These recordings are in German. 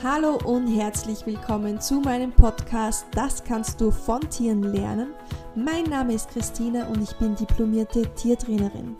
Hallo und herzlich willkommen zu meinem Podcast Das kannst du von Tieren lernen. Mein Name ist Christina und ich bin diplomierte Tiertrainerin.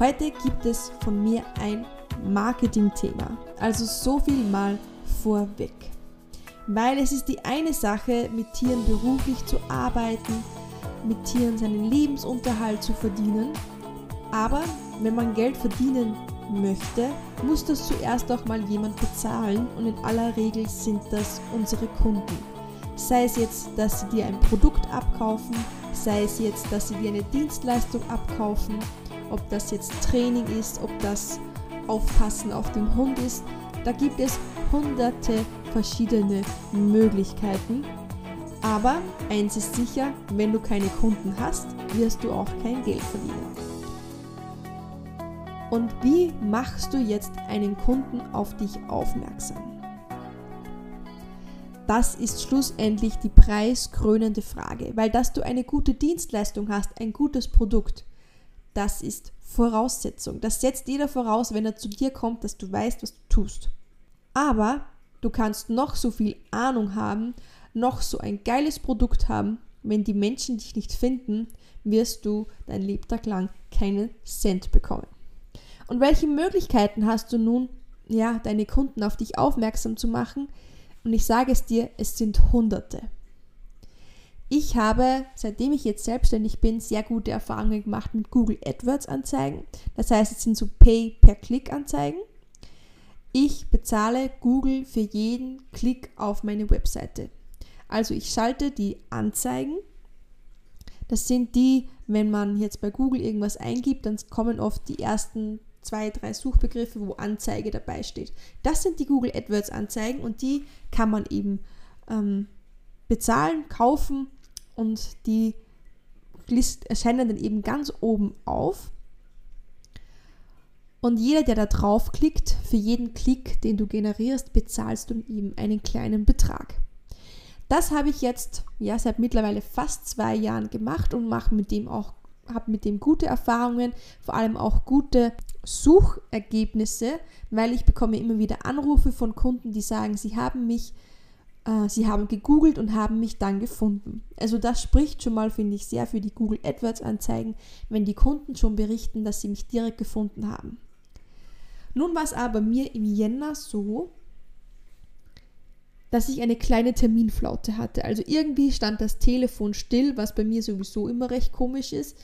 Heute gibt es von mir ein Marketing-Thema, also so viel mal vorweg. Weil es ist die eine Sache, mit Tieren beruflich zu arbeiten, mit Tieren seinen Lebensunterhalt zu verdienen, aber wenn man Geld verdienen möchte, muss das zuerst auch mal jemand bezahlen und in aller Regel sind das unsere Kunden. Sei es jetzt, dass sie dir ein Produkt abkaufen, sei es jetzt, dass sie dir eine Dienstleistung abkaufen, ob das jetzt Training ist, ob das Aufpassen auf den Hund ist. Da gibt es hunderte verschiedene Möglichkeiten. Aber eins ist sicher, wenn du keine Kunden hast, wirst du auch kein Geld verdienen. Und wie machst du jetzt einen Kunden auf dich aufmerksam? Das ist schlussendlich die preiskrönende Frage, weil dass du eine gute Dienstleistung hast, ein gutes Produkt, das ist Voraussetzung. Das setzt jeder voraus, wenn er zu dir kommt, dass du weißt, was du tust. Aber du kannst noch so viel Ahnung haben, noch so ein geiles Produkt haben, wenn die Menschen dich nicht finden, wirst du dein Lebtag lang keinen Cent bekommen. Und welche Möglichkeiten hast du nun, ja, deine Kunden auf dich aufmerksam zu machen? Und ich sage es dir, es sind Hunderte. Ich habe, seitdem ich jetzt selbstständig bin, sehr gute Erfahrungen gemacht mit Google AdWords Anzeigen. Das heißt, es sind so Pay-per-Click-Anzeigen. Ich bezahle Google für jeden Klick auf meine Webseite. Also ich schalte die Anzeigen. Das sind die, wenn man jetzt bei Google irgendwas eingibt, dann kommen oft die ersten zwei, drei Suchbegriffe, wo Anzeige dabei steht. Das sind die Google AdWords Anzeigen und die kann man eben ähm, bezahlen, kaufen und die List erscheinen dann eben ganz oben auf. Und jeder, der da draufklickt, für jeden Klick, den du generierst, bezahlst du ihm einen kleinen Betrag. Das habe ich jetzt ja seit mittlerweile fast zwei Jahren gemacht und mache mit dem auch habe mit dem gute Erfahrungen, vor allem auch gute Suchergebnisse, weil ich bekomme immer wieder Anrufe von Kunden, die sagen, sie haben mich, äh, sie haben gegoogelt und haben mich dann gefunden. Also das spricht schon mal, finde ich, sehr für die Google AdWords Anzeigen, wenn die Kunden schon berichten, dass sie mich direkt gefunden haben. Nun war es aber mir im Jänner so, dass ich eine kleine Terminflaute hatte. Also irgendwie stand das Telefon still, was bei mir sowieso immer recht komisch ist,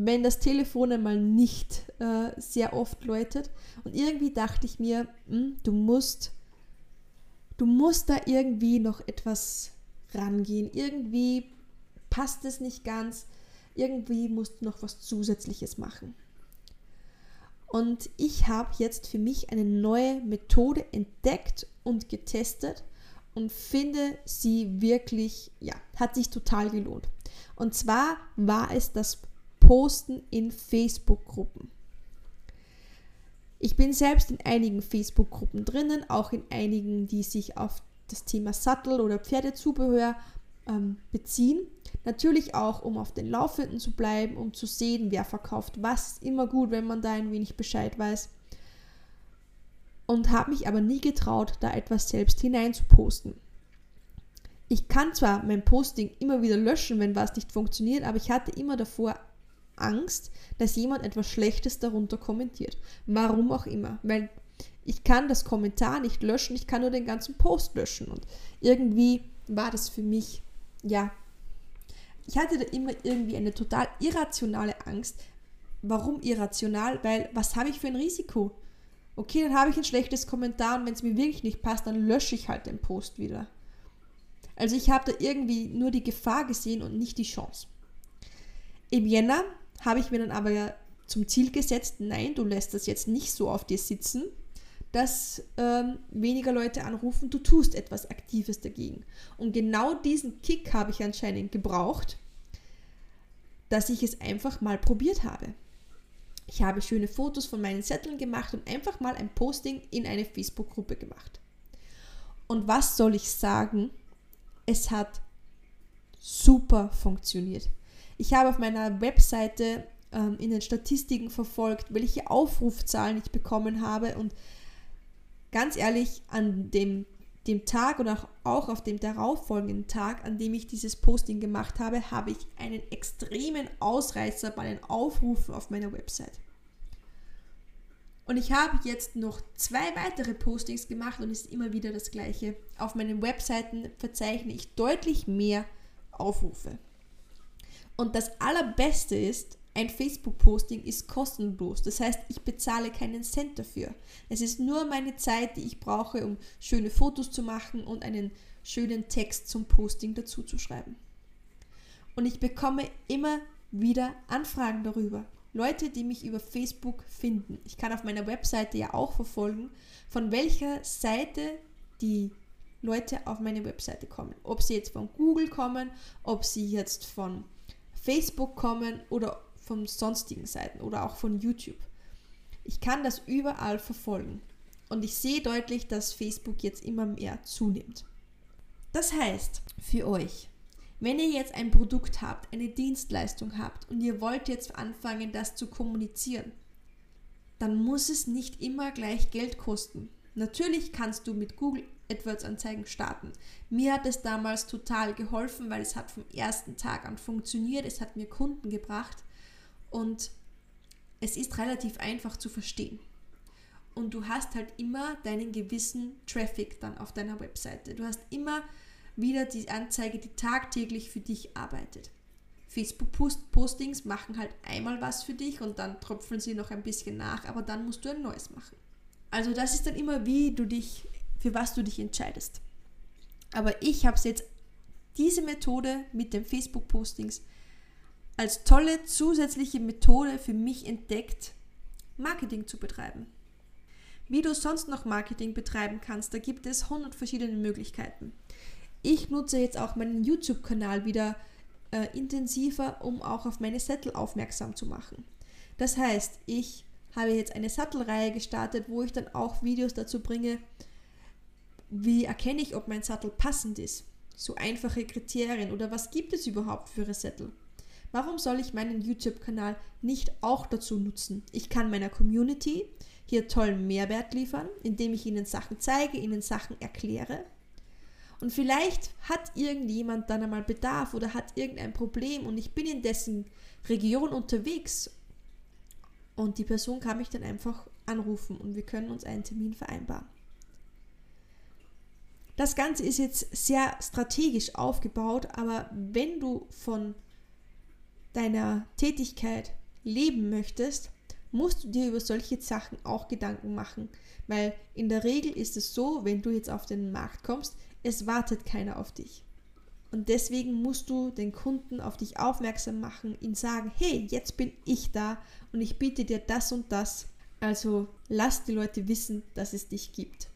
wenn das Telefon einmal nicht äh, sehr oft läutet. Und irgendwie dachte ich mir, hm, du musst, du musst da irgendwie noch etwas rangehen. Irgendwie passt es nicht ganz. Irgendwie musst du noch was Zusätzliches machen. Und ich habe jetzt für mich eine neue Methode entdeckt und getestet und finde sie wirklich, ja, hat sich total gelohnt. Und zwar war es das Posten in Facebook-Gruppen. Ich bin selbst in einigen Facebook-Gruppen drinnen, auch in einigen, die sich auf das Thema Sattel oder Pferdezubehör ähm, beziehen. Natürlich auch, um auf den Laufenden zu bleiben, um zu sehen, wer verkauft was. Immer gut, wenn man da ein wenig Bescheid weiß und habe mich aber nie getraut, da etwas selbst hinein zu posten. Ich kann zwar mein Posting immer wieder löschen, wenn was nicht funktioniert, aber ich hatte immer davor Angst, dass jemand etwas Schlechtes darunter kommentiert. Warum auch immer. Weil ich kann das Kommentar nicht löschen, ich kann nur den ganzen Post löschen. Und irgendwie war das für mich, ja, ich hatte da immer irgendwie eine total irrationale Angst. Warum irrational? Weil was habe ich für ein Risiko? Okay, dann habe ich ein schlechtes Kommentar und wenn es mir wirklich nicht passt, dann lösche ich halt den Post wieder. Also ich habe da irgendwie nur die Gefahr gesehen und nicht die Chance. Im Jänner habe ich mir dann aber zum Ziel gesetzt, nein, du lässt das jetzt nicht so auf dir sitzen, dass ähm, weniger Leute anrufen, du tust etwas Aktives dagegen. Und genau diesen Kick habe ich anscheinend gebraucht, dass ich es einfach mal probiert habe. Ich habe schöne Fotos von meinen Zetteln gemacht und einfach mal ein Posting in eine Facebook-Gruppe gemacht. Und was soll ich sagen? Es hat super funktioniert. Ich habe auf meiner Webseite ähm, in den Statistiken verfolgt, welche Aufrufzahlen ich bekommen habe und ganz ehrlich, an dem, dem Tag oder auch auf dem darauffolgenden Tag, an dem ich dieses Posting gemacht habe, habe ich einen extremen Ausreißer bei den Aufrufen auf meiner Website. Und ich habe jetzt noch zwei weitere Postings gemacht und es ist immer wieder das gleiche. Auf meinen Webseiten verzeichne ich deutlich mehr Aufrufe. Und das Allerbeste ist, ein Facebook-Posting ist kostenlos. Das heißt, ich bezahle keinen Cent dafür. Es ist nur meine Zeit, die ich brauche, um schöne Fotos zu machen und einen schönen Text zum Posting dazu zu schreiben. Und ich bekomme immer wieder Anfragen darüber. Leute, die mich über Facebook finden. Ich kann auf meiner Webseite ja auch verfolgen, von welcher Seite die Leute auf meine Webseite kommen. Ob sie jetzt von Google kommen, ob sie jetzt von Facebook kommen oder von sonstigen Seiten oder auch von YouTube. Ich kann das überall verfolgen und ich sehe deutlich, dass Facebook jetzt immer mehr zunimmt. Das heißt, für euch, wenn ihr jetzt ein Produkt habt, eine Dienstleistung habt und ihr wollt jetzt anfangen, das zu kommunizieren, dann muss es nicht immer gleich Geld kosten. Natürlich kannst du mit Google AdWords Anzeigen starten. Mir hat es damals total geholfen, weil es hat vom ersten Tag an funktioniert, es hat mir Kunden gebracht und es ist relativ einfach zu verstehen. Und du hast halt immer deinen gewissen Traffic dann auf deiner Webseite. Du hast immer wieder die Anzeige, die tagtäglich für dich arbeitet. Facebook-Postings machen halt einmal was für dich und dann tröpfeln sie noch ein bisschen nach, aber dann musst du ein neues machen. Also das ist dann immer, wie du dich, für was du dich entscheidest. Aber ich habe jetzt diese Methode mit den Facebook-Postings als tolle zusätzliche Methode für mich entdeckt, Marketing zu betreiben. Wie du sonst noch Marketing betreiben kannst, da gibt es 100 verschiedene Möglichkeiten. Ich nutze jetzt auch meinen YouTube-Kanal wieder äh, intensiver, um auch auf meine Sättel aufmerksam zu machen. Das heißt, ich habe jetzt eine Sattelreihe gestartet, wo ich dann auch Videos dazu bringe, wie erkenne ich, ob mein Sattel passend ist. So einfache Kriterien oder was gibt es überhaupt für Sättel? Warum soll ich meinen YouTube-Kanal nicht auch dazu nutzen? Ich kann meiner Community hier tollen Mehrwert liefern, indem ich ihnen Sachen zeige, ihnen Sachen erkläre und vielleicht hat irgendjemand dann einmal Bedarf oder hat irgendein Problem und ich bin in dessen Region unterwegs und die Person kann mich dann einfach anrufen und wir können uns einen Termin vereinbaren. Das Ganze ist jetzt sehr strategisch aufgebaut, aber wenn du von deiner Tätigkeit leben möchtest, musst du dir über solche Sachen auch Gedanken machen, weil in der Regel ist es so, wenn du jetzt auf den Markt kommst, es wartet keiner auf dich. Und deswegen musst du den Kunden auf dich aufmerksam machen, ihn sagen, hey, jetzt bin ich da und ich biete dir das und das. Also lass die Leute wissen, dass es dich gibt.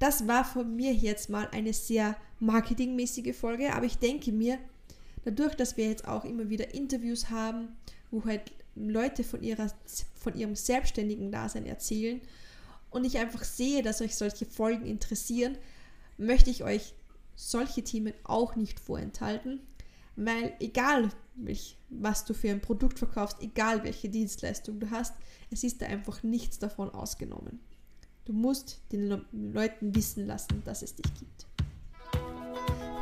Das war von mir jetzt mal eine sehr marketingmäßige Folge, aber ich denke mir, dadurch, dass wir jetzt auch immer wieder Interviews haben, wo halt Leute von, ihrer, von ihrem selbstständigen Dasein erzählen und ich einfach sehe, dass euch solche Folgen interessieren, möchte ich euch solche Themen auch nicht vorenthalten, weil egal was du für ein Produkt verkaufst, egal welche Dienstleistung du hast, es ist da einfach nichts davon ausgenommen. Du musst den Leuten wissen lassen, dass es dich gibt.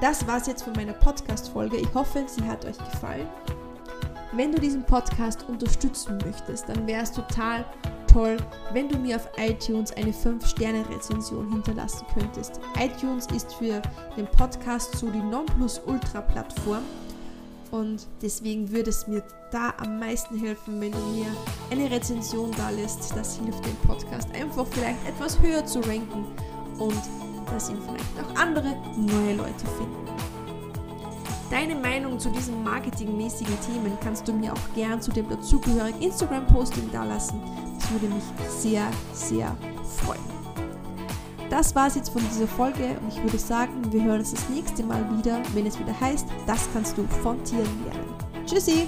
Das war es jetzt von meiner Podcast-Folge. Ich hoffe, sie hat euch gefallen. Wenn du diesen Podcast unterstützen möchtest, dann wäre es total toll, wenn du mir auf iTunes eine 5-Sterne-Rezension hinterlassen könntest. iTunes ist für den Podcast so die Nonplusultra-Plattform und deswegen würde es mir da am meisten helfen, wenn du mir eine Rezension da lässt. Das hilft dem Podcast einfach vielleicht etwas höher zu ranken und dass ihn vielleicht auch andere neue Leute finden. Deine Meinung zu diesen marketingmäßigen Themen kannst du mir auch gern zu dem dazugehörigen Instagram-Posting dalassen. Das würde mich sehr, sehr freuen. Das war es jetzt von dieser Folge und ich würde sagen, wir hören uns das nächste Mal wieder, wenn es wieder heißt, das kannst du von Tieren lernen. Tschüssi!